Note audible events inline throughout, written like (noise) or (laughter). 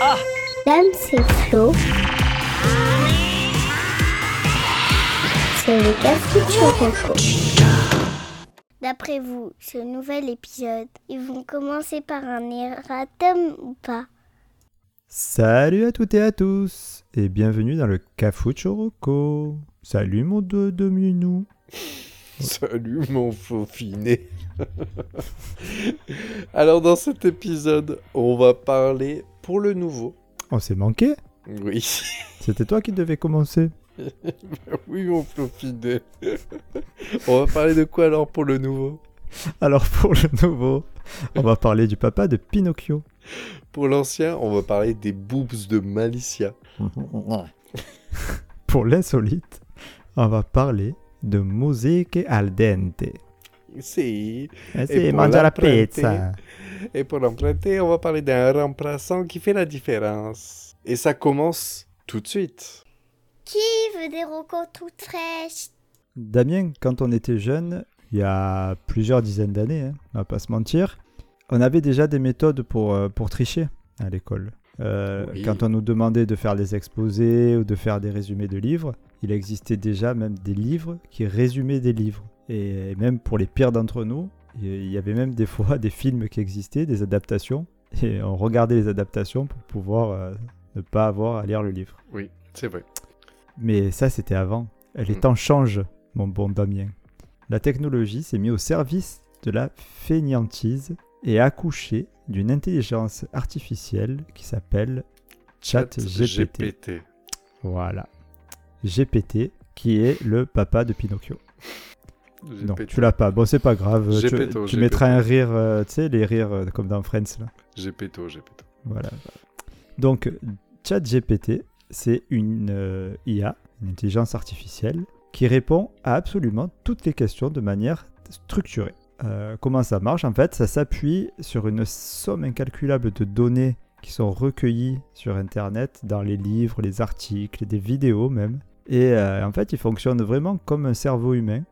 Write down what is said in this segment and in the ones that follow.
Ah Dame, c'est Flo. C'est le café D'après vous, ce nouvel épisode, ils vont commencer par un erratum ou pas? Salut à toutes et à tous et bienvenue dans le Cafuchoroco. Salut mon deux de minou. (laughs) Salut mon faufinet. (laughs) Alors dans cet épisode, on va parler pour le nouveau. On s'est manqué Oui. C'était toi qui devais commencer. (laughs) oui mon faufinet. on va parler de quoi alors pour le nouveau? Alors pour le nouveau, on va parler du papa de Pinocchio. Pour l'ancien, on va parler des boobs de Malicia. pour l'insolite, on va parler de musique al dente. (laughs) Si. Eh si, mangia la pizza. Et pour l'emprunter, on va parler d'un remplaçant qui fait la différence. Et ça commence tout de suite. Qui veut des rocos toutes fraîches Damien, quand on était jeune, il y a plusieurs dizaines d'années, hein, on va pas se mentir, on avait déjà des méthodes pour, euh, pour tricher à l'école. Euh, Oui. Quand on nous demandait de faire des exposés ou de faire des résumés de livres, il existait déjà même des livres qui résumaient des livres. Et même pour les pires d'entre nous, il y avait même des fois (laughs) des films qui existaient, des adaptations, et on regardait les adaptations pour pouvoir euh, ne pas avoir à lire le livre. Oui, c'est vrai. Mais ça, c'était avant. Les Mm. temps changent, mon bon Damien. La technologie s'est mise au service de la fainéantise et a accouché d'une intelligence artificielle qui s'appelle ChatGPT. GPT. Voilà. GPT, qui est le papa de Pinocchio. Non, tu l'as pas. Bon, c'est pas grave. Tu, mettras un rire, euh, tu sais, les rires euh, comme dans Friends. Là. GPT, GPT. Voilà. Donc, ChatGPT, c'est une euh, IA, une intelligence artificielle, qui répond à absolument toutes les questions de manière structurée. Comment ça marche? En fait, ça s'appuie sur une somme incalculable de données qui sont recueillies sur Internet, dans les livres, les articles, des vidéos même. Et euh, en fait, il fonctionne vraiment comme un cerveau humain,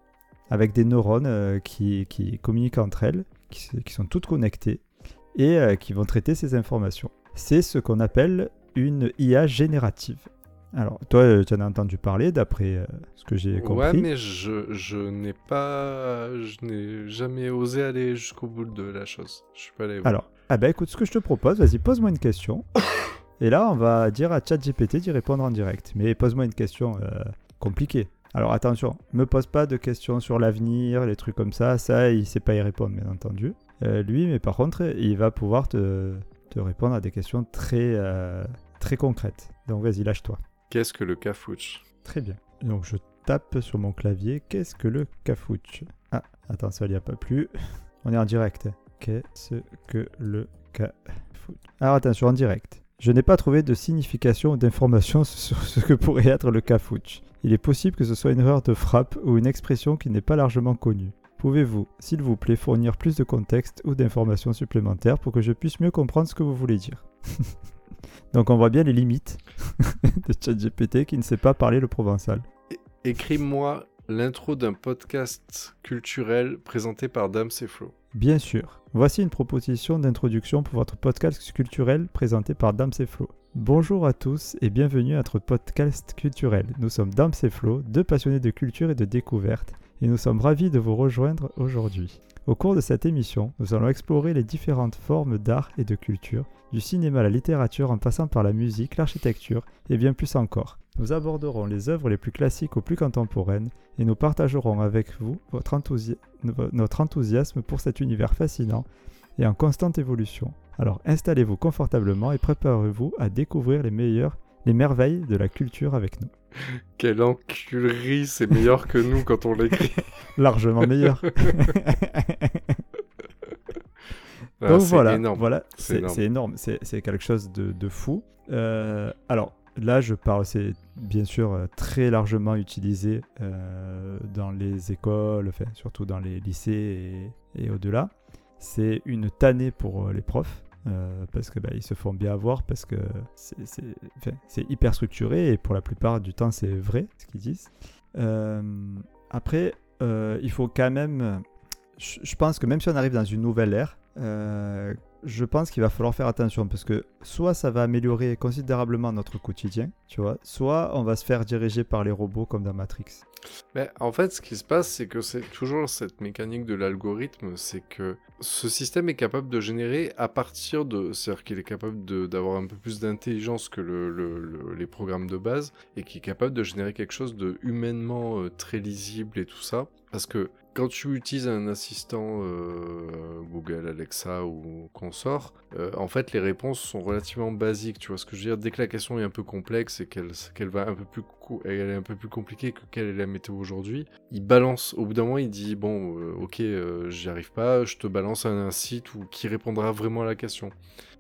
avec des neurones euh, qui, qui communiquent entre elles, qui, sont toutes connectées, et euh, qui vont traiter ces informations. C'est ce qu'on appelle une IA générative. Alors, toi, euh, tu en as entendu parler d'après euh, ce que j'ai compris. Ouais, mais je, je n'ai pas. Je n'ai jamais osé aller jusqu'au bout de la chose. Je suis pas allé. Alors, ah ben écoute, ce que je te propose, vas-y, pose-moi une question. Et là, on va dire à ChatGPT d'y répondre en direct. Mais pose-moi une question euh, compliquée. Alors attention, me pose pas de questions sur l'avenir, les trucs comme ça. Ça, il sait pas y répondre, bien entendu. Euh, lui, mais par contre, il va pouvoir te, te répondre à des questions très, euh, très concrètes. Donc vas-y, lâche-toi. Qu'est-ce que le cafouche? Très bien. Donc je tape sur mon clavier. Qu'est-ce que le cafouche? Ah, attends, ça n'y a pas plus. On est en direct. Qu'est-ce que le cafouche? Alors attention, en direct. Je n'ai pas trouvé de signification ou d'information (laughs) sur ce que pourrait être le cafouche. Il est possible que ce soit une erreur de frappe ou une expression qui n'est pas largement connue. Pouvez-vous, s'il vous plaît, fournir plus de contexte ou d'informations supplémentaires pour que je puisse mieux comprendre ce que vous voulez dire? (laughs) Donc on voit bien les limites (laughs) de ChatGPT qui ne sait pas parler le provençal. Écris-moi l'intro d'un podcast culturel présenté par Dame Flo. Bien sûr. Voici une proposition d'introduction pour votre podcast culturel présenté par Dams et Flo. Bonjour à tous et bienvenue à notre podcast culturel. Nous sommes Dams et Flo, deux passionnés de culture et de découverte, et nous sommes ravis de vous rejoindre aujourd'hui. Au cours de cette émission, nous allons explorer les différentes formes d'art et de culture, du cinéma à la littérature en passant par la musique, l'architecture et bien plus encore. Nous aborderons les œuvres les plus classiques aux plus contemporaines et nous partagerons avec vous notre enthousiasme pour cet univers fascinant et en constante évolution. Alors installez-vous confortablement et préparez-vous à découvrir les meilleurs, les merveilles de la culture avec nous. (laughs) Quelle enculerie, c'est meilleur que nous quand on l'écrit. (laughs) Largement meilleur. (laughs) Ah, Donc voilà, énorme. voilà, C'est énorme. c'est quelque chose de, de fou. Euh, alors là, je parle, c'est bien sûr euh, très largement utilisé euh, dans les écoles, enfin, surtout dans les lycées et, et au-delà. C'est une tannée pour euh, les profs. euh, parce que bah, ils se font bien avoir parce que c'est- hyper structuré et pour la plupart du temps c'est vrai ce qu'ils disent. Euh, après, il faut quand même, je pense que même si on arrive dans une nouvelle ère, je pense qu'il va falloir faire attention parce que soit ça va améliorer considérablement notre quotidien, tu vois, soit on va se faire diriger par les robots comme dans Matrix. Mais en fait, ce qui se passe, c'est que c'est toujours cette mécanique de l'algorithme, c'est que ce système est capable de générer à partir de... C'est-à-dire qu'il est capable d'avoir un peu plus d'intelligence que le, les programmes de base, et qui est capable de générer quelque chose de humainement euh, très lisible et tout ça. Parce que quand tu utilises un assistant euh, Google, Alexa ou consort, euh, en fait les réponses sont relativement basiques. Tu vois ce que je veux dire? Dès que la question est un peu complexe et qu'elle va un peu plus elle est un peu plus compliquée que quelle est la météo aujourd'hui, il balance. Au bout d'un moment, il dit bon, euh, ok, j'y arrive pas, je te balance un, un site où qui répondra vraiment à la question.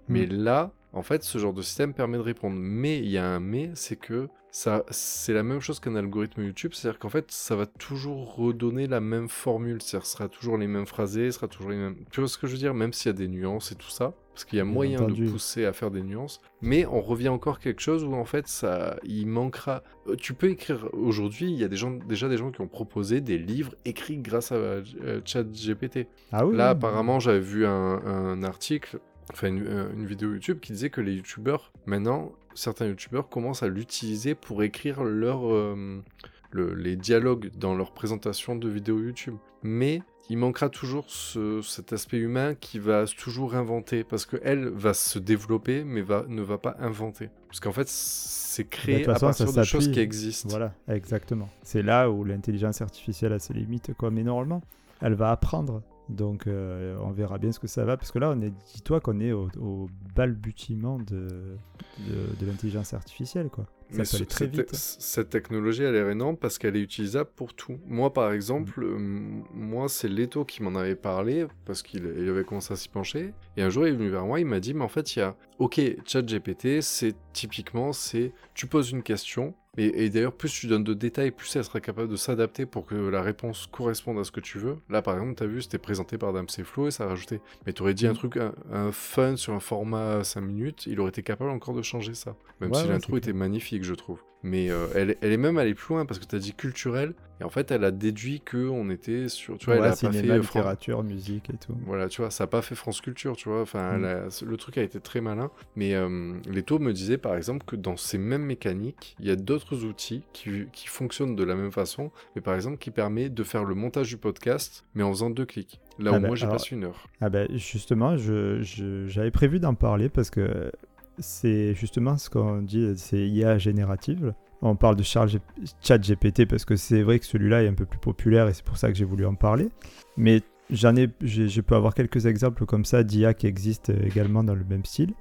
Mais hmm. là, en fait, ce genre de système permet de répondre. Mais il y a un mais, c'est que ça, c'est la même chose qu'un algorithme YouTube, c'est-à-dire qu'en fait, ça va toujours redonner la même formule, c'est-à-dire ce sera toujours les mêmes phrasés, sera toujours les mêmes. Tu vois ce que je veux dire Même s'il y a des nuances et tout ça, parce qu'il y a moyen de pousser à faire des nuances, mais on revient encore quelque chose où en fait, ça, il manquera. Euh, tu peux écrire aujourd'hui, il y a des gens, déjà des gens qui ont proposé des livres écrits grâce à euh, ChatGPT. Ah oui. Là, apparemment, j'avais vu un, un article enfin euh, une, vidéo YouTube qui disait que les YouTubeurs, maintenant, certains YouTubeurs commencent à l'utiliser pour écrire leur, euh, les dialogues dans leur présentation de vidéos YouTube. Mais il manquera toujours cet aspect humain qui va toujours inventer, parce qu'elle va se développer, mais va, ne va pas inventer. Parce qu'en fait, c'est créé à partir de choses qui existent. Voilà, exactement. C'est là où l'intelligence artificielle a ses limites, quoi. Mais normalement, elle va apprendre donc euh, on verra bien ce que ça va, parce que là, on est, dis-toi qu'on est au, balbutiement de, de, l'intelligence artificielle, quoi. Mais très cette, vite. cette technologie, elle est énorme parce qu'elle est utilisable pour tout. Moi, par exemple, mm. euh, moi, c'est Leto qui m'en avait parlé parce qu'il avait commencé à s'y pencher. Et un jour, il est venu vers moi, il m'a dit, mais en fait, il y a, ok, ChatGPT, c'est typiquement, c'est, tu poses une question, et, d'ailleurs, plus tu donnes de détails, plus elle sera capable de s'adapter pour que la réponse corresponde à ce que tu veux. Là, par exemple, tu as vu, c'était présenté par Dame Flow et ça a rajouté. Mais tu aurais dit un mm. truc, un, fun sur un format 5 minutes, il aurait été capable encore de changer ça. Même si l'intro était magnifique, je trouve. Mais euh, elle, elle, est même allée plus loin parce que tu as dit culturel. Et en fait elle a déduit que on était sur tu vois elle a pas fait littérature musique et tout. Voilà tu vois ça a pas fait France Culture tu vois. Enfin mm. le truc a été très malin. Mais euh, Leto me disait par exemple que dans ces mêmes mécaniques il y a d'autres outils qui, qui, fonctionnent de la même façon mais par exemple qui permet de faire le montage du podcast mais en faisant deux clics. Là ah où ben, moi j'ai passé une heure. ah ben justement j'avais je, prévu d'en parler parce que c'est justement ce qu'on dit, c'est IA générative. On parle de chat GPT parce que c'est vrai que celui-là est un peu plus populaire et c'est pour ça que j'ai voulu en parler. Mais j'en ai, je peux avoir quelques exemples comme ça d'IA qui existent également dans le même style.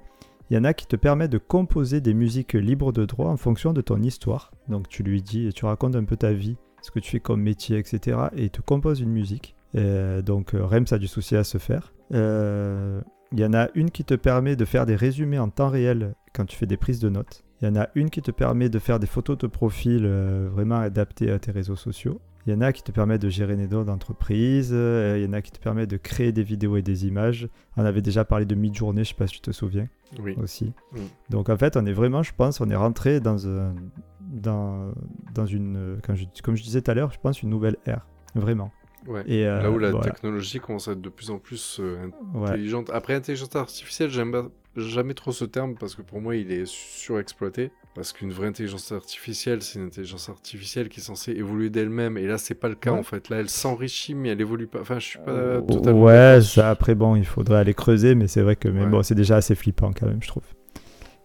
Il y en a qui te permettent de composer des musiques libres de droit en fonction de ton histoire. Donc tu lui dis, tu racontes un peu ta vie, ce que tu fais comme métier, etc. Et il te compose une musique. Euh, donc euh, REM, ça a du souci à se faire. Euh, il y en a une qui te permet de faire des résumés en temps réel quand tu fais des prises de notes. Il y en a une qui te permet de faire des photos de profil euh, vraiment adaptées à tes réseaux sociaux. Il y en a qui te permettent de gérer des notes d'entreprise. Euh, il y en a qui te permettent de créer des vidéos et des images. On avait déjà parlé de mid-journée, je ne sais pas si tu te souviens. Oui. Aussi. Donc en fait, on est vraiment, je pense, on est rentré dans, un, dans, dans une, comme je disais tout à l'heure, je pense, une nouvelle ère. Vraiment. Ouais. Et Là où la technologie commence à être de plus en plus euh, intelligente. Après, intelligence artificielle, j'aime jamais trop ce terme parce que pour moi, il est surexploité. Parce qu'une vraie intelligence artificielle, c'est une intelligence artificielle qui est censée évoluer d'elle-même. Et là, c'est pas le cas en fait. Là, elle s'enrichit, mais elle évolue pas. Enfin, je suis pas euh, totalement. Ouais, ça, après, bon, il faudrait aller creuser, mais c'est vrai que mais bon, c'est déjà assez flippant quand même, je trouve.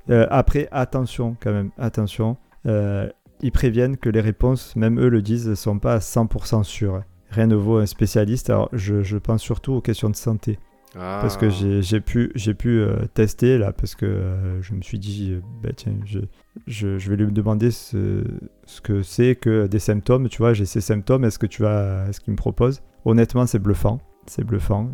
Euh, après, attention quand même, attention. ils préviennent que les réponses, même eux le disent, sont pas à 100% sûres rien ne vaut un spécialiste. Alors, je, pense surtout aux questions de santé. Parce que ah. j'ai pu, pu euh, tester là, parce que euh, je me suis dit, euh, bah, tiens, je, je, je, vais lui demander ce, ce que c'est que des symptômes. Tu vois, j'ai ces symptômes, est-ce que tu vas, ce qu'il me propose? Honnêtement, c'est bluffant. C'est bluffant.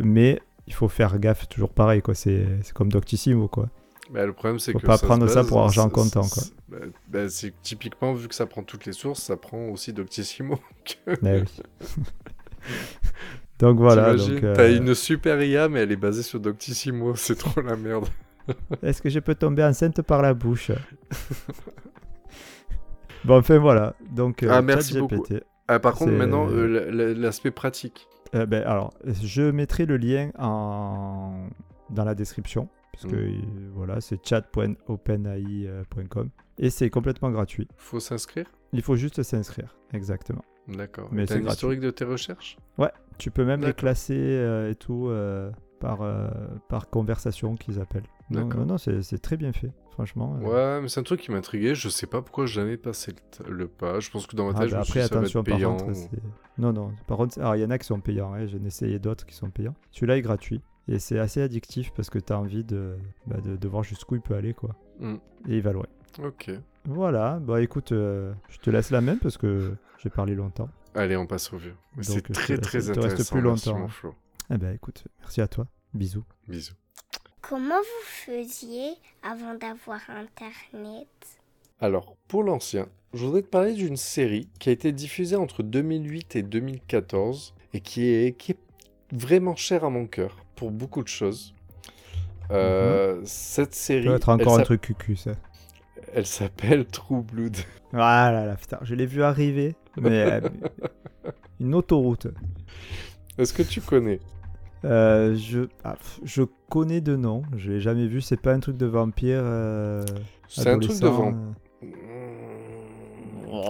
mais il faut faire gaffe, toujours pareil, quoi. C'est comme Doctissimo, quoi. Bah, le problème, c'est que. Pas prendre ça pour argent comptant, quoi. Bah, bah, c'est typiquement, vu que ça prend toutes les sources, ça prend aussi Doctissimo. (laughs) oui. (laughs) donc voilà. Euh... T'as une super IA, mais elle est basée sur Doctissimo. (laughs) C'est trop la merde. Est-ce que je peux tomber enceinte par la bouche? Bon, enfin voilà. Donc, euh, ah, merci beaucoup. Ah, par contre, maintenant, euh, l'aspect pratique. Euh, ben, alors, je mettrai le lien en dans la description. Parce que Mm. euh, voilà, c'est chat.openai.com. Et c'est complètement gratuit. Faut s'inscrire? Il faut juste s'inscrire, exactement. D'accord. Mais c'est historique de tes recherches? Tu peux même les classer euh, et tout euh, par, euh, par conversation qu'ils appellent. Non, D'accord. non, non, c'est très bien fait, franchement. euh. Ouais, mais c'est un truc qui m'intriguait. Je sais pas pourquoi j'ai jamais passé le, le pas. Je pense que dans ma Ah, tête, je bah me suis après, dit, ça va attention, être par payant. contre, c'est- Non, non, par contre, alors il y en a qui sont payants, hein, j'en ai essayé d'autres qui sont payants. Celui-là est gratuit, et c'est assez addictif parce que tu as envie de, bah, de, de voir jusqu'où il peut aller, quoi. Mm. Et il va loin. Ok. Voilà, bah écoute, euh, je te laisse la même parce que j'ai parlé longtemps. Allez, on passe au vieux. C'est je très très te reste intéressant. plus Merci, longtemps, mon hein. Flo. Eh ben écoute, merci à toi, bisous. Bisous. Comment vous faisiez avant d'avoir Internet? Alors, pour l'ancien, je voudrais te parler d'une série qui a été diffusée entre 2008 et 2014 et qui est, qui est vraiment chère à mon cœur pour beaucoup de choses. Euh, Cette Ça série, doit être encore un truc cucu, ça. elle s'appelle True Blood. (laughs) Ah là là, putain, je l'ai vu arriver, mais euh, une autoroute. Est-ce que tu connais? Euh, je, ah, je connais de nom, je l'ai jamais vu. C'est pas un truc de vampire. C'est un truc de vent.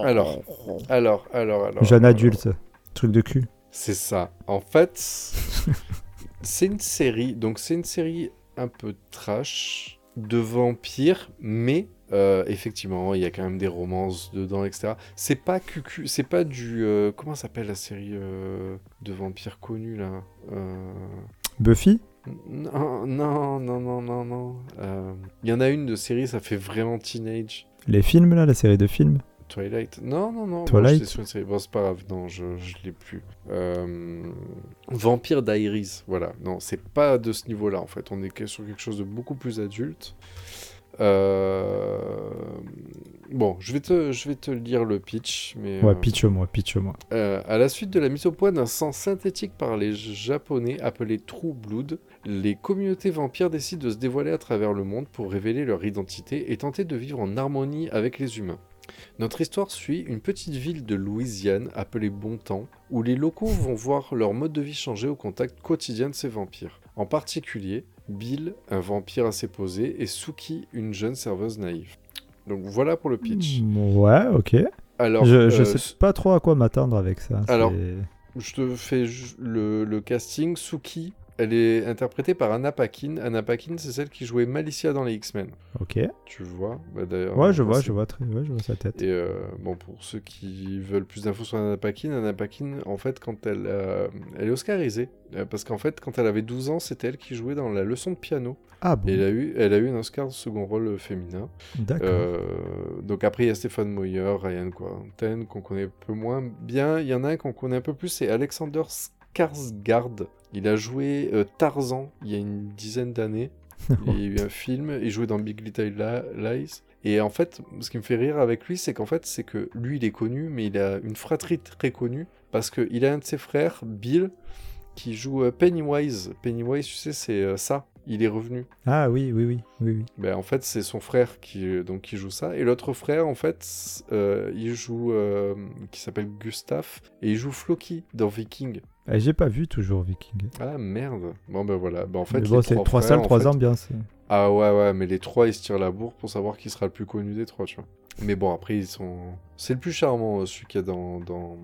Alors, alors, alors, alors. jeune adulte, truc de cul. C'est ça. En fait, c'est une série. Donc, c'est une série un peu trash de vampires, mais euh, effectivement, il y a quand même des romances dedans, etc. C'est pas cucu, c'est pas du. euh, comment s'appelle la série euh, de vampires connue là Buffy? Non, non, non, non, non, non. Il y en a une de série, ça fait vraiment teenage. Les films là, la série de films? Twilight Non, non, non. Twilight moi, j'étais sur une série. Bon, c'est pas grave. Non, je, je l'ai plus. Euh... Vampire Diaries. Voilà. Non, c'est pas de ce niveau-là, en fait. On est sur quelque chose de beaucoup plus adulte. Euh... Bon, je vais, te, je vais te lire le pitch. Mais, Ouais, euh, pitch-moi, pitch-moi. euh, à la suite de la mise au point d'un sang synthétique par les Japonais appelé True Blood, les communautés vampires décident de se dévoiler à travers le monde pour révéler leur identité et tenter de vivre en harmonie avec les humains. Notre histoire suit une petite ville de Louisiane appelée Bontemps, où les locaux vont voir leur mode de vie changer au contact quotidien de ces vampires. En particulier, Bill, un vampire assez posé, et Suki, une jeune serveuse naïve. Donc voilà pour le pitch. Mm, Ouais, ok. Alors, je je euh, sais pas trop à quoi m'attendre avec ça. Alors, Je te fais le, le casting. Suki, elle est interprétée par Anna Paquin. Anna Paquin, c'est celle qui jouait Malicia dans les X-Men. Ok. Tu vois bah, d'ailleurs, Ouais, je vois, je vois très, ouais, je vois sa tête. Et euh, bon, pour ceux qui veulent plus d'infos sur Anna Paquin, Anna Paquin, en fait, quand elle, euh, elle est oscarisée, Euh, parce qu'en fait, quand elle avait 12 ans, c'était elle qui jouait dans la leçon de piano. Ah bon, Et elle a eu, elle a eu un Oscar de second rôle féminin. d'accord. Donc après, il y a Stéphane Moyer, Ryan Quaranten, qu'on connaît un peu moins bien. Il y en a un qu'on connaît un peu plus, c'est Alexander Skarsgård. Il a joué euh, Tarzan il y a une dizaine d'années. (laughs) Il y a eu un film, il jouait dans Big Little Li- Lies. Et en fait, ce qui me fait rire avec lui, c'est qu'en fait, c'est que lui, il est connu, mais il a une fratrie très connue, parce qu'il a un de ses frères, Bill, qui joue euh, Pennywise. Pennywise, tu sais, c'est euh, ça. Il est revenu. Ah oui, oui, oui, oui, oui. Ben, en fait, c'est son frère qui, euh, donc, qui joue ça. Et l'autre frère, en fait, euh, il joue. euh, qui s'appelle Gustave. Et il joue Floki dans Viking. Eh, J'ai pas vu toujours Viking. Ah merde. Bon, ben voilà. Ben, en fait, bon, c'est trois salles, trois ambiances. Ah ouais, ouais, mais les trois, ils se tirent la bourre pour savoir qui sera le plus connu des trois, tu vois. Mais bon, après, ils sont. C'est le plus charmant, celui qu'il y a dans, dans,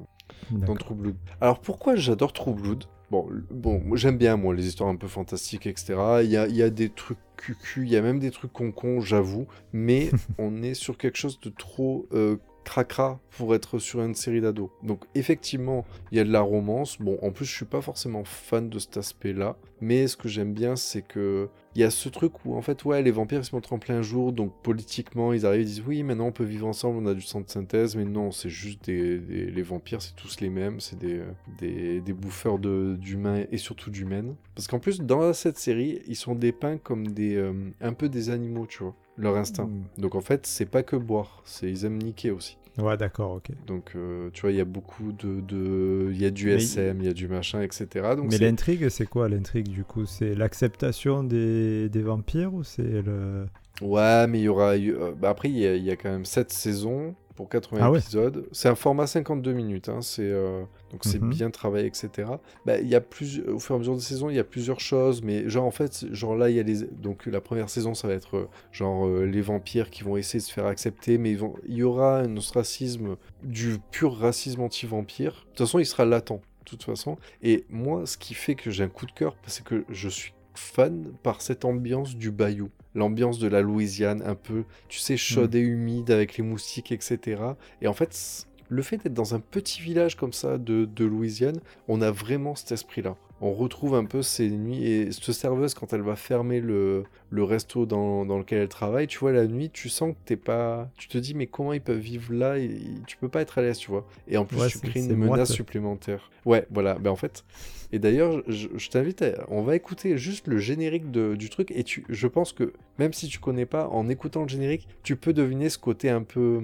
dans. True Blood. Alors pourquoi j'adore True Blood Bon, bon, j'aime bien moi les histoires un peu fantastiques, etc. Il y a, y a des trucs cucu, il y a même des trucs con j'avoue, mais (laughs) on est sur quelque chose de trop euh, cracra pour être sur une série d'ados. Donc effectivement, il y a de la romance. Bon, en plus, je suis pas forcément fan de cet aspect-là, mais ce que j'aime bien, c'est que il y a ce truc où en fait, ouais, les vampires ils se montrent en plein jour, donc politiquement, ils arrivent, ils disent oui, maintenant on peut vivre ensemble, on a du sang de synthèse, mais non, c'est juste des, des- les vampires, c'est tous les mêmes, c'est des, des, des bouffeurs de- d'humains et surtout d'humaines. Parce qu'en plus, dans cette série, ils sont dépeints comme des euh, un peu des animaux, tu vois, leur instinct. Mm. Donc en fait, c'est pas que boire, c'est ils aiment niquer aussi. Ouais, d'accord, ok. Donc, euh, tu vois, il y a beaucoup de... de- Il y a du SM, il y a du machin, etc. Donc, Mais l'intrigue, c'est quoi l'intrigue du coup? C'est l'acceptation des, des vampires ou c'est le. Ouais, mais il y aura... euh, bah, après, il y, a, il y a quand même 7 saisons. pour 80 Ah ouais. épisodes. C'est un format 52 minutes, hein, c'est euh, donc c'est Mhm. bien travaillé, etc. Bah, il y a plus, au fur et à mesure des saisons, il y a plusieurs choses, mais genre en fait, genre là, il y a les, donc la première saison, ça va être euh, genre euh, les vampires qui vont essayer de se faire accepter, mais ils vont, il y aura un ostracisme, du pur racisme anti-vampire. De toute façon, il sera latent, de toute façon. Et moi, ce qui fait que j'ai un coup de cœur, c'est que je suis fan par cette ambiance du bayou. L'ambiance de la Louisiane, un peu, tu sais, chaude et humide avec les moustiques, etc. Et en fait, le fait d'être dans un petit village comme ça de, de Louisiane, on a vraiment cet esprit-là. On retrouve un peu ces nuits et cette serveuse quand elle va fermer le, le resto dans, dans lequel elle travaille, tu vois la nuit, tu sens que t'es pas, tu te dis mais comment ils peuvent vivre là et tu peux pas être à l'aise, tu vois. Et en plus Ouais, tu crées une menace moite. supplémentaire. Ouais, voilà. Ben en fait, et d'ailleurs, je, je t'invite, à- on va écouter juste le générique de- du truc et tu, je pense que même si tu connais pas, en écoutant le générique, tu peux deviner ce côté un peu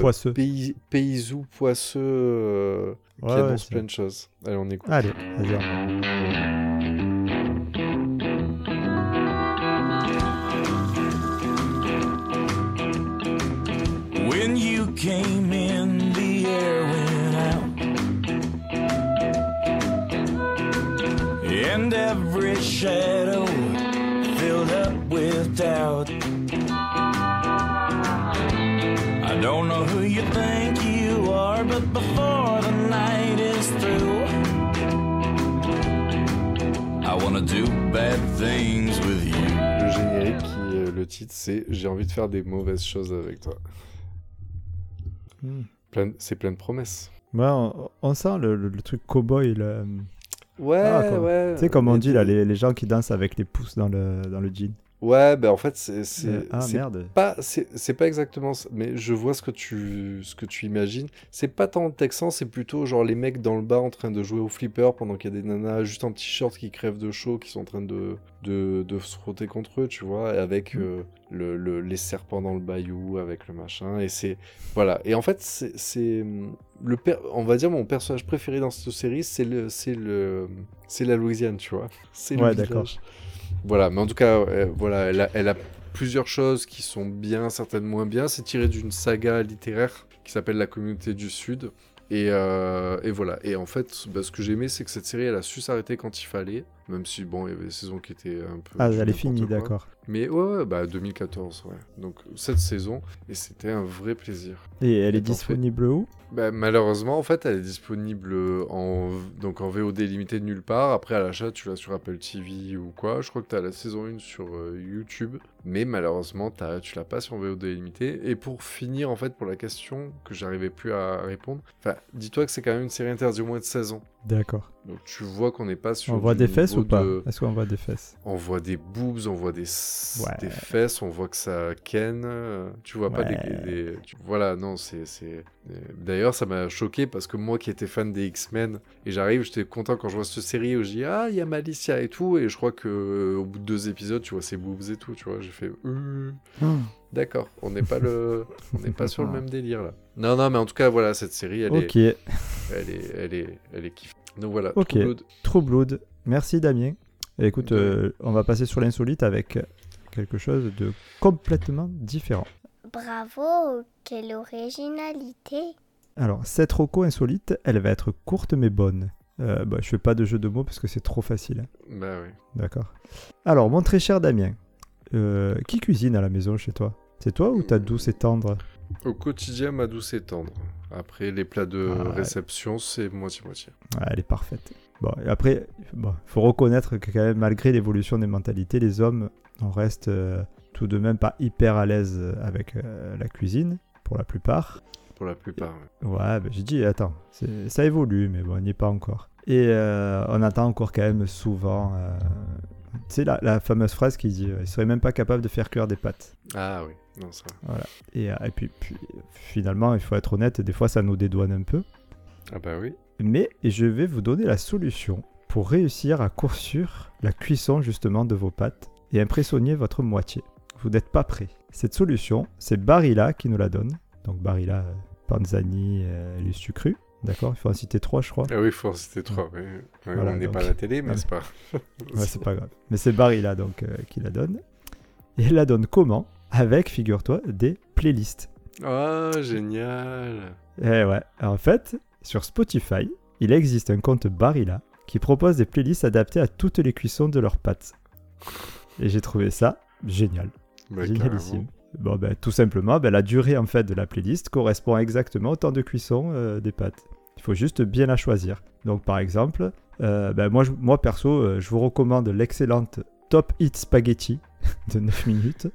Poisseux. pays, paysou, poisseux, euh, qui Ouais, annonce plein de choses. Allez, on écoute. Allez, vas-y. When you came in, the air went out. And every shadow filled up with doubt. Don't know who you think you are, but before the night is through, I wanna do bad things with you. Le générique, qui, euh, le titre, c'est J'ai envie de faire des mauvaises choses avec toi. Hmm. Plein de- C'est plein de promesses. Ouais, on, on sent le, le- le truc cowboy. le- Ouais, Ah, ouais. Tu sais, comme on dit, là, les, les gens qui dansent avec les pouces dans le, dans le jean. Ouais, ben en fait, c'est. c'est- Euh, ah pas c'est pas exactement ça, mais je vois ce que tu ce que tu imagines c'est pas tant texan c'est plutôt genre les mecs dans le bar en train de jouer au flipper pendant qu'il y a des nanas juste en t-shirt qui crèvent de chaud qui sont en train de de, de se frotter contre eux tu vois avec Mm. euh, le, le- les serpents dans le bayou avec le machin et c'est voilà et en fait c'est hum, le per- on va dire mon personnage préféré dans cette série c'est le c'est le c'est la Louisiane tu vois (laughs) c'est le Ouais, d'accord. Voilà, mais en tout cas, euh, voilà, elle a, plusieurs choses qui sont bien, certaines moins bien. C'est tiré d'une saga littéraire qui s'appelle La Communauté du Sud. Et, euh, voilà. Et en fait, bah, ce que j'aimais, c'est que cette série, elle a su s'arrêter quand il fallait. Même si, bon, il y avait des saisons qui étaient un peu. Ah, elle est finie, d'accord. Mais ouais, ouais, bah 2014, ouais. Donc cette saison, et c'était un vrai plaisir. Et elle est Et disponible où? Bah, malheureusement, en fait, elle est disponible en, donc en VOD limité de nulle part. Après, à l'achat, tu l'as sur Apple TV ou quoi. Je crois que tu as la saison 1 sur euh, YouTube. Mais malheureusement, t'as- tu l'as pas sur VOD limité. Et pour finir, en fait, pour la question que j'arrivais plus à répondre, dis-toi que c'est quand même une série interdite au moins de 16 ans. D'accord. Donc tu vois qu'on n'est pas sur. On voit des fesses ou pas de- Est-ce qu'on voit des fesses On voit des boobs, on voit des, Ouais. des fesses, on voit que ça ken. euh, Tu vois pas des. Des- Voilà, non, c'est. D'ailleurs, ça m'a choqué parce que moi qui étais fan des X-Men, et j'arrive, j'étais content quand je vois cette série où je dis Ah, il y a Malicia et tout, et je crois que euh, au bout de deux épisodes, tu vois ses boobs et tout, tu vois, j'ai fait. Euh, D'accord, on n'est pas le, on n'est pas sur le même délire là. Non, non, mais en tout cas, voilà, cette série, elle est, elle est, elle est, elle est kiff. Donc voilà. Ok. True Blood. True Blood. Merci Damien. Et écoute, euh, on va passer sur l'insolite avec quelque chose de complètement différent. Bravo, quelle originalité. Alors, cette roco insolite, elle va être courte mais bonne. Euh, bah, je fais pas de jeu de mots parce que c'est trop facile. Bah oui. D'accord. Alors, mon très cher Damien, euh, qui cuisine à la maison chez toi? C'est toi ou ta douce et tendre? Au quotidien, ma douce et tendre. Après, les plats de Ah, réception, c'est moitié-moitié. Ouais, Elle est parfaite. Bon, et après, bon, faut reconnaître que quand même, malgré l'évolution des mentalités, les hommes, on reste euh, tout de même pas hyper à l'aise avec euh, la cuisine, pour la plupart. Pour la plupart. ouais. Ouais, bah, j'ai dit, attends, ça évolue, mais bon, on n'y est pas encore. Et euh, on attend encore quand même souvent, euh, tu sais, la, la fameuse phrase qui dit, euh, il serait même pas capable de faire cuire des pâtes. Ah oui, non, ça. Et, euh, et puis, puis, finalement, il faut être honnête, des fois ça nous dédouane un peu. Ah bah oui. Mais je vais vous donner la solution pour réussir à coursure la cuisson justement de vos pâtes et impressionner votre moitié. Vous n'êtes pas prêt. Cette solution, c'est Barilla qui nous la donne. Donc Barilla, euh, Panzani, euh, les sucrus. D'accord Il faut en citer trois, je crois. Ah oui, faut c'était trois. ouais. Ouais, Voilà, on n'est donc- pas à la télé, mais Ouais. c'est pas. (laughs) Ouais, c'est pas grave. Mais c'est Barilla donc euh, qui la donne. Et elle la donne comment? Avec, figure-toi, des playlists. Ah, génial. Eh ouais. En fait, sur Spotify, il existe un compte Barilla qui propose des playlists adaptées à toutes les cuissons de leurs pâtes. Et j'ai trouvé ça génial. Bah, Génialissime. Bon, ben, tout simplement, ben, la durée en fait de la playlist correspond exactement au temps de cuisson euh, des pâtes. Il faut juste bien la choisir. Donc, par exemple, euh, ben, moi, je- moi perso, euh, je vous recommande l'excellente Top Hit Spaghetti (laughs) de 9 minutes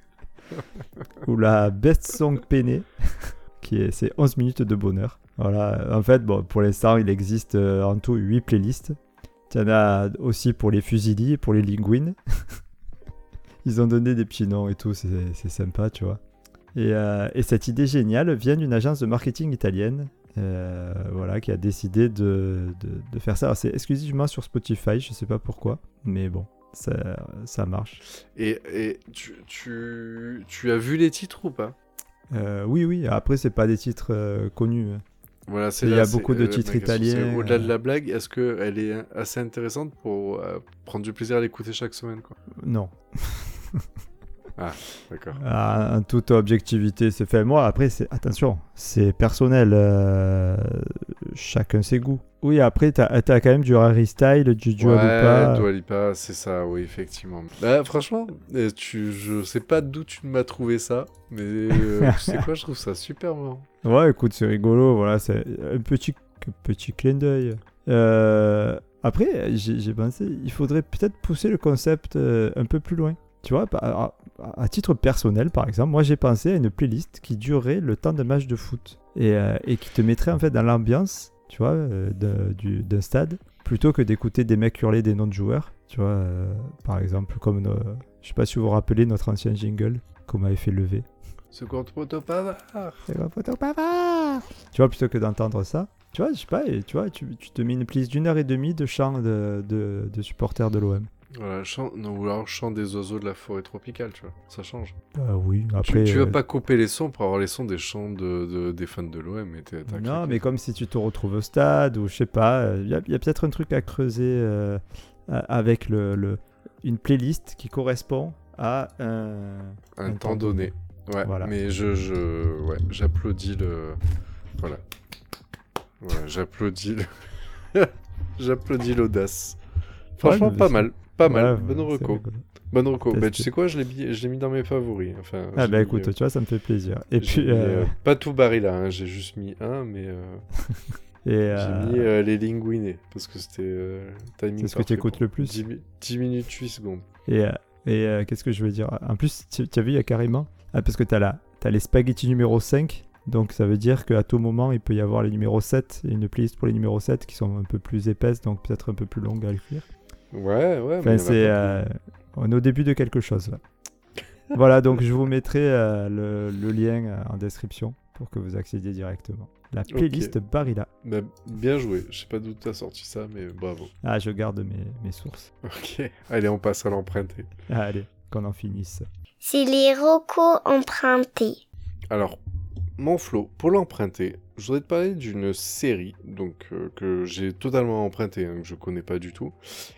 (laughs) ou la Best Song Penne (laughs) qui est c'est 11 minutes de bonheur. Voilà, en fait, bon, pour l'instant, il existe en tout 8 playlists. Il y en a aussi pour les fusilis, pour les linguines. Ils ont donné des petits noms et tout, c'est sympa, tu vois. Et, euh, et cette idée géniale vient d'une agence de marketing italienne euh, voilà, qui a décidé de, de- de faire ça. C'est exclusivement sur Spotify, je sais pas pourquoi, mais bon, ça, ça marche. Et, et tu, tu, tu as vu les titres ou pas? Euh, oui, oui, après, c'est pas des titres connus. hein. Voilà, c'est Il y a beaucoup de euh, titres italiens, Au-delà de euh. la blague, est-ce qu'elle est assez intéressante pour euh, prendre du plaisir à l'écouter chaque semaine quoi? Non. (laughs) D'accord. Ah, en toute objectivité, c'est fait. Moi, après, c'est attention, c'est personnel. euh, chacun ses goûts. Oui, après, t'as as quand même du Harry Style, du Dua ouais, Lipa. Lipa, c'est ça, oui, effectivement. Bah, franchement, tu, je sais pas d'où tu m'as trouvé ça, mais euh, (laughs) tu sais quoi, je trouve ça super marrant. Ouais, écoute, c'est rigolo. Voilà, c'est un petit, un petit clin d'œil. Euh, après, j'ai pensé, il faudrait peut-être pousser le concept euh, un peu plus loin. Tu vois, à, titre personnel, par exemple, moi j'ai pensé à une playlist qui durerait le temps d'un match de foot et, euh, et qui te mettrait en fait dans l'ambiance, tu vois, euh, d'un stade, plutôt que d'écouter des mecs hurler des noms de joueurs. Tu vois, euh, par exemple, comme nos- je sais pas si vous vous rappelez notre ancien jingle qu'on m'avait fait lever. Ce contre Poto Pavard. La photo pavard. Tu vois, plutôt que d'entendre ça, tu vois, je sais pas, et tu vois, tu, tu te mets une playlist d'une heure et demie de chants de, de, de supporters de l'OM. Voilà, chant, non, ou alors chant des oiseaux de la forêt tropicale, tu vois, ça change. Ah oui, Tu, après. tu vas euh, pas couper les sons pour avoir les sons des chants de, de- des fans de l'OM, Non, mais comme si tu te retrouves au stade, ou je sais pas, il y a, y a peut-être un truc à creuser euh, avec le, le- une playlist qui correspond à un. un un temps temps donné. Ouais, Voilà. mais je, je, ouais, j'applaudis le, voilà, ouais, j'applaudis le, (laughs) j'applaudis l'audace. Franchement, pas mal, pas mal. Ouais, Bonne c'est reco, bonne reco. Bah, tu sais quoi, je l'ai mis, dans mes favoris. Enfin. Ah bah écoute, euh, tu vois, ça me fait plaisir. Et j'ai puis. mis, euh, euh, pas tout barré là, hein, j'ai juste mis un, mais euh, (laughs) j'ai euh, mis euh, les linguinés parce que c'était euh, timing C'est ce que t'écoutes pour- le plus. 10, mi- 10 minutes 8 secondes. Et, euh, et euh, qu'est-ce que je veux dire? En plus, tu tu as vu, il y a carrément. Ah, parce que tu as, as les spaghettis numéro 5. Donc ça veut dire qu'à tout moment, il peut y avoir les numéros 7 et une playlist pour les numéros 7 qui sont un peu plus épaisses, donc peut-être un peu plus longues à écrire. Ouais, ouais. Enfin, c'est. euh, on est au début de quelque chose là. (laughs) voilà, donc je vous mettrai euh, le, le lien euh, en description pour que vous accédiez directement. La playlist Barilla. Bah, bien joué. Je sais pas d'où t'as sorti ça, mais bravo. Ah, je garde mes, mes sources. Ok. Allez, on passe à l'emprunté. Allez, qu'on en finisse. C'est les rocos empruntés. Alors, mon flow, pour l'emprunter, je voudrais te parler d'une série donc euh, que j'ai totalement emprunté, hein, que je connais pas du tout,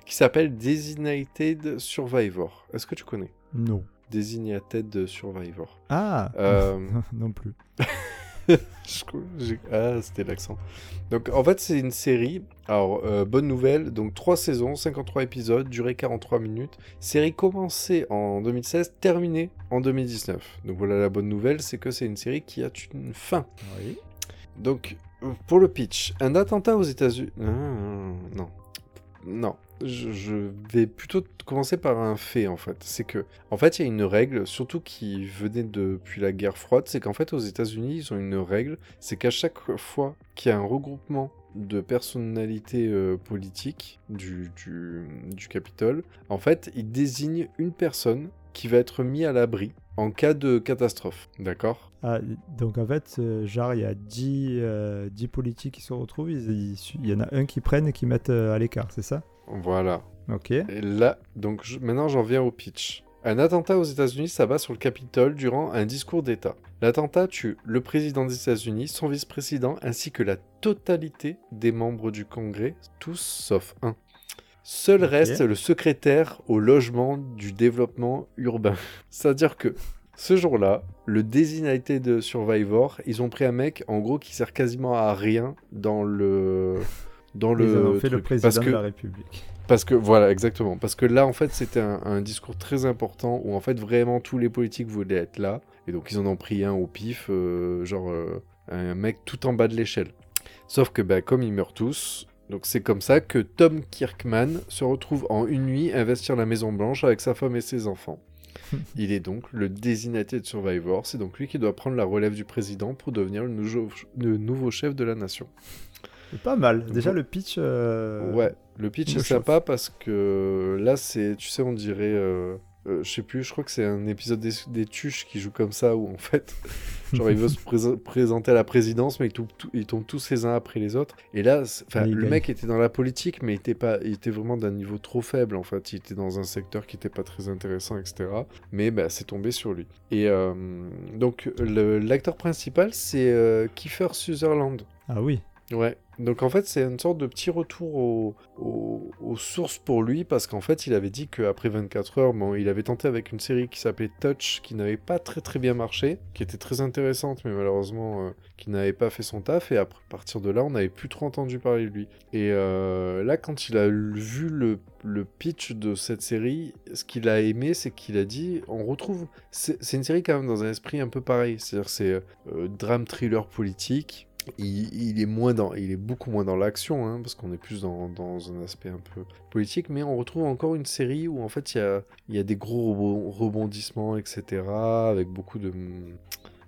qui s'appelle Designated Survivor. Est-ce que tu connais? Non. Designated Survivor. Ah Euh, (laughs) Non plus. (laughs) (laughs) Ah, c'était l'accent. Donc, en fait, c'est une série. Alors, euh, bonne nouvelle. Donc, 3 saisons, 53 épisodes, durée 43 minutes. Série commencée en 2016, terminée en 2019. Donc, voilà la bonne nouvelle c'est que c'est une série qui a une fin. Oui. Donc, pour le pitch, un attentat aux États-Unis. Ah, non. Non. Je, vais plutôt commencer par un fait, en fait. C'est que, en fait, il y a une règle, surtout qui venait depuis la guerre froide, c'est qu'en fait, aux États-Unis, ils ont une règle, c'est qu'à chaque fois qu'il y a un regroupement de personnalités euh, politiques du, du, du Capitole, en fait, ils désignent une personne qui va être mise à l'abri en cas de catastrophe. D'accord? Ah, donc en fait, euh, genre, il y a 10, euh, 10 politiques qui se retrouvent, il y en a un qui prennent et qui mettent euh, à l'écart, c'est ça? Voilà. Ok. Et là, donc je- maintenant j'en viens au pitch. Un attentat aux États-Unis s'abat sur le Capitole durant un discours d'État. L'attentat tue le président des États-Unis, son vice-président, ainsi que la totalité des membres du Congrès, tous sauf un. Seul reste le secrétaire au logement du développement urbain. (laughs) C'est-à-dire que Ce jour-là, le Designated Survivor, ils ont pris un mec, en gros, qui sert quasiment à rien dans le. Dans Ils en ont fait le président Parce que de la République. Parce que voilà, exactement. Parce que là, en fait, c'était un, un discours très important où en fait vraiment tous les politiques voulaient être là. Et donc ils en ont pris un au pif, euh, genre euh, un mec tout en bas de l'échelle. Sauf que bah, comme ils meurent tous, donc c'est comme ça que Tom Kirkman se retrouve en une nuit à investir la Maison Blanche avec sa femme et ses enfants. (laughs) Il est donc le Designated Survivor. C'est donc lui qui doit prendre la relève du président pour devenir le nouveau, le nouveau chef de la nation. Pas mal. Déjà, le pitch. euh, Ouais, le pitch est sympa parce que là, c'est, tu sais, on dirait, euh, euh, je sais plus, je crois que c'est un épisode des, des Tuches qui joue comme ça où en fait, (laughs) genre il veut se prés- présenter à la présidence, mais ils tombent, tout- ils tombent tous les uns après les autres. Et là, le mec était dans la politique, mais il était pas, il était vraiment d'un niveau trop faible en fait. Il était dans un secteur qui était pas très intéressant, etc. Mais bah, c'est tombé sur lui. Et euh, donc l'acteur principal, c'est euh, Kiefer Sutherland. Ah oui. Ouais, donc en fait c'est une sorte de petit retour au- au- aux sources pour lui parce qu'en fait il avait dit qu'après 24 heures, bon, il avait tenté avec une série qui s'appelait Touch qui n'avait pas très très bien marché, qui était très intéressante mais malheureusement euh, qui n'avait pas fait son taf. Et à partir de là on n'avait plus trop entendu parler de lui. Et euh, là quand il a vu le, pitch de cette série, ce qu'il a aimé c'est qu'il a dit on retrouve... C'est c'est une série quand même dans un esprit un peu pareil, c'est-à-dire c'est euh, drame thriller politique il, il est moins dans, il est beaucoup moins dans l'action, hein, parce qu'on est plus dans, dans un aspect un peu politique, mais on retrouve encore une série où en fait il y a, il y a des gros rebo- rebondissements, etc., avec beaucoup de,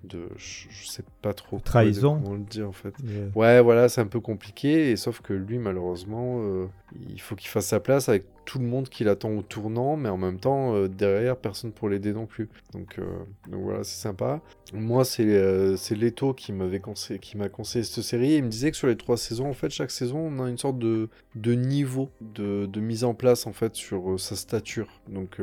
de je, sais pas trop quoi- Trahison. comment le dire en fait. Ouais, voilà, c'est un peu compliqué, et sauf que lui, malheureusement, euh, il faut qu'il fasse sa place avec tout le monde qui l'attend au tournant, mais en même temps, euh, derrière, personne pour l'aider non plus. Donc, euh, donc voilà, c'est sympa. Moi, c'est euh, c'est Leto qui m'avait conseillé, qui m'a conseillé cette série, et il me disait que sur les trois saisons, en fait, chaque saison, on a une sorte de, de niveau de, de mise en place, en fait, sur euh, sa stature. Donc,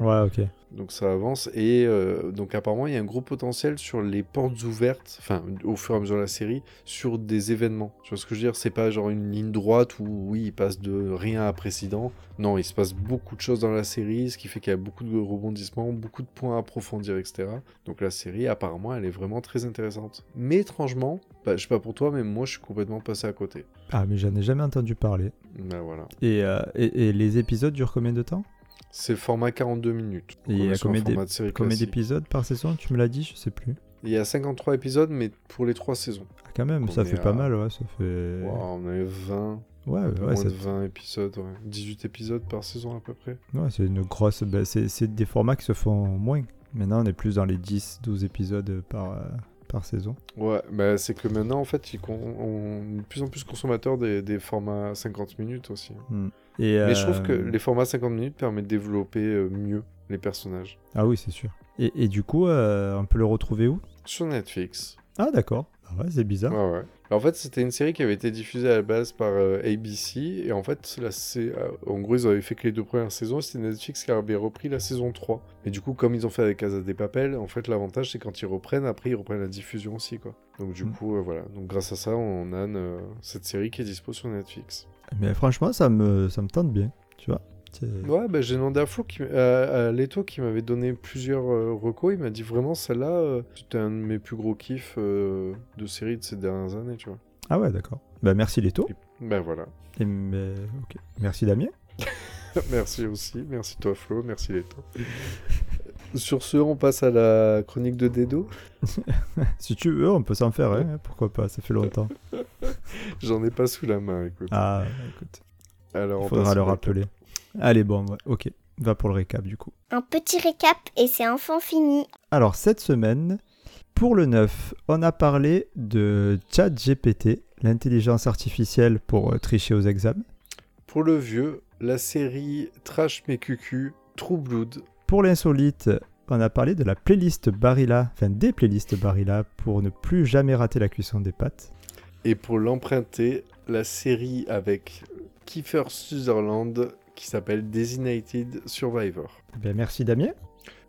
Ouais, ok. donc ça avance et donc apparemment il y a un gros potentiel sur les portes ouvertes, enfin au fur et à mesure de la série, sur des événements. Tu vois ce que je veux dire? C'est pas genre une ligne droite où oui il passe de rien à précédent. Non, il se passe beaucoup de choses dans la série, ce qui fait qu'il y a beaucoup de rebondissements, beaucoup de points à approfondir, etc. Donc la série apparemment elle est vraiment très intéressante. Mais étrangement, bah, je sais pas pour toi, mais moi je suis complètement passé à côté. Ah, mais j'en ai jamais entendu parler. Ben voilà. Et, euh, et, et les épisodes durent combien de temps? C'est le format 42 minutes. Et il y a est combien d'épisodes par saison? Tu me l'as dit, je sais plus. Il y a 53 épisodes, mais pour les trois saisons. Ah, quand même, ça est fait à- pas mal, ouais. Ça fait. Wow, on avait 20, Ouais, ouais, moins ça- de 20 épisodes, ouais. 18 épisodes par saison à peu près. ouais, c'est une grosse. bah, c'est des formats qui se font moins. Maintenant, on est plus dans les 10-12 épisodes par, euh, par saison. Ouais, bah c'est que maintenant en fait, ils on est de plus en plus consommateurs des, des formats 50 minutes aussi. Et, Mais je trouve que euh, les formats 50 minutes permettent de développer euh, mieux les personnages. Ah oui, c'est sûr. Et, et du coup, euh, on peut le retrouver où? Sur Netflix. Ah, d'accord. Ouais, c'est bizarre. Ouais. En fait, c'était une série qui avait été diffusée à la base par euh, ABC. Et en fait, là, c'est, euh, en gros, ils avaient fait que les deux premières saisons. C'était Netflix qui avait repris la saison 3. Et du coup, comme ils ont fait avec Casa des Papel, en fait, l'avantage, c'est quand ils reprennent, après, ils reprennent la diffusion aussi, quoi. Donc, du Mm. coup, euh, voilà. Donc, grâce à ça, on a cette série qui est dispo sur Netflix. Mais franchement, ça me, ça me tente bien. Tu vois C'est- Ouais, bah, j'ai demandé à Flo, qui, à, à Leto, qui m'avait donné plusieurs euh, recos. Il m'a dit vraiment, celle-là, euh, c'était un de mes plus gros kiffs euh, de série de ces dernières années, tu vois. Ah ouais, d'accord. Bah, merci Leto. Voilà. Et mais... ok. Merci Damien. (laughs) merci aussi, merci toi Flo, merci Leto. (laughs) Sur ce, on passe à la chronique de Dedo. (laughs) Si tu veux, on peut s'en faire, hein, pourquoi pas, ça fait longtemps. J'en ai pas sous la main, écoute. Ah, écoute, Alors, il faudra le rappeler. Allez, bon, ouais, ok. Va pour le récap du coup. Un petit récap et c'est enfin fini. Alors, cette semaine, pour le 9, on a parlé de ChatGPT, l'intelligence artificielle pour euh, tricher aux examens. Pour le vieux, la série Trash mais cucu, True Blood. Pour l'insolite, on a parlé de la playlist Barilla, enfin des playlists Barilla pour ne plus jamais rater la cuisson des pâtes. Et pour l'emprunter, la série avec Kiefer Sutherland qui s'appelle Designated Survivor. Ben, merci Damien.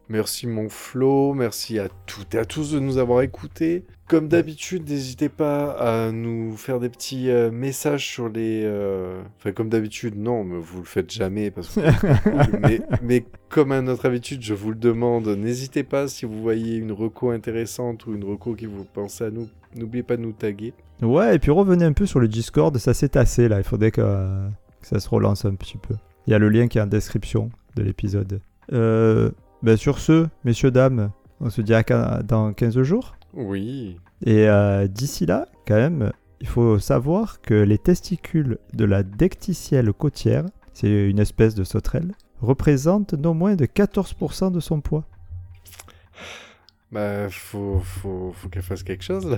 Merci mon Flo, merci à toutes et à tous de nous avoir écoutés. Comme d'habitude, n'hésitez pas à nous faire des petits euh, messages sur les... euh, Enfin, comme d'habitude, non, mais vous le faites jamais parce que... (laughs) mais, mais comme à notre habitude, je vous le demande, n'hésitez pas si vous voyez une reco intéressante ou une reco qui vous pensez à nous, n'oubliez pas de nous taguer. Ouais, et puis revenez un peu sur le Discord, ça s'est tassé là, il faudrait que, que ça se relance un petit peu. Il y a le lien qui est en description de l'épisode. Euh, ben sur ce, messieurs, dames, on se dit à dans 15 jours. Oui. Et euh, d'ici là, quand même, il faut savoir que les testicules de la decticielle côtière, c'est une espèce de sauterelle, représentent non moins de 14% de son poids. Bah, faut, faut, faut qu'elle fasse quelque chose là.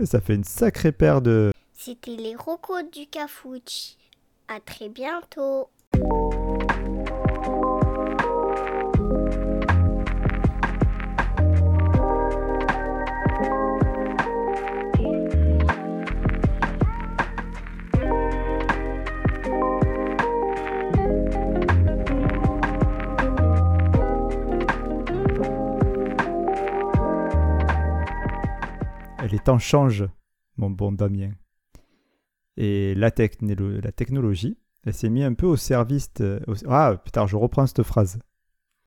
(laughs) ça fait une sacrée paire de... C'était les rocos du Cafouche. À très bientôt. Les temps changent, mon bon Damien. Et la, la technologie, elle s'est mise un peu au service... de- Ah, putain, je reprends cette phrase.